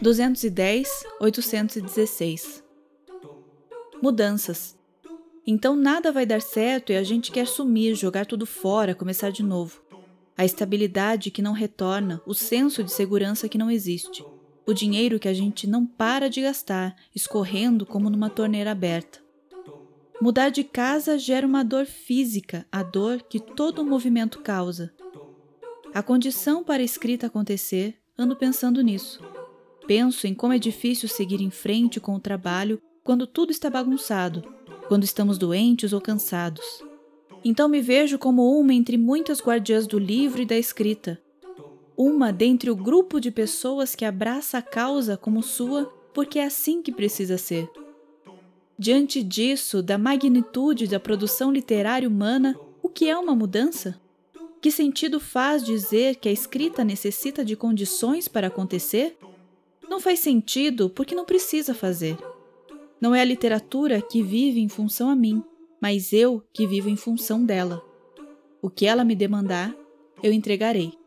Duzentos e dez, oitocentos e dezesseis. Mudanças. Então nada vai dar certo e a gente quer sumir, jogar tudo fora, começar de novo. A estabilidade que não retorna, o senso de segurança que não existe, o dinheiro que a gente não para de gastar, escorrendo como numa torneira aberta. Mudar de casa gera uma dor física, a dor que todo movimento causa. A condição para a escrita acontecer, ando pensando nisso. Penso em como é difícil seguir em frente com o trabalho quando tudo está bagunçado, quando estamos doentes ou cansados. Então me vejo como uma entre muitas guardiãs do livro e da escrita. Uma dentre o grupo de pessoas que abraça a causa como sua, porque é assim que precisa ser. Diante disso, da magnitude da produção literária humana, o que é uma mudança? Que sentido faz dizer que a escrita necessita de condições para acontecer? Não faz sentido porque não precisa fazer. Não é a literatura que vive em função a mim, mas eu que vivo em função dela. O que ela me demandar, eu entregarei.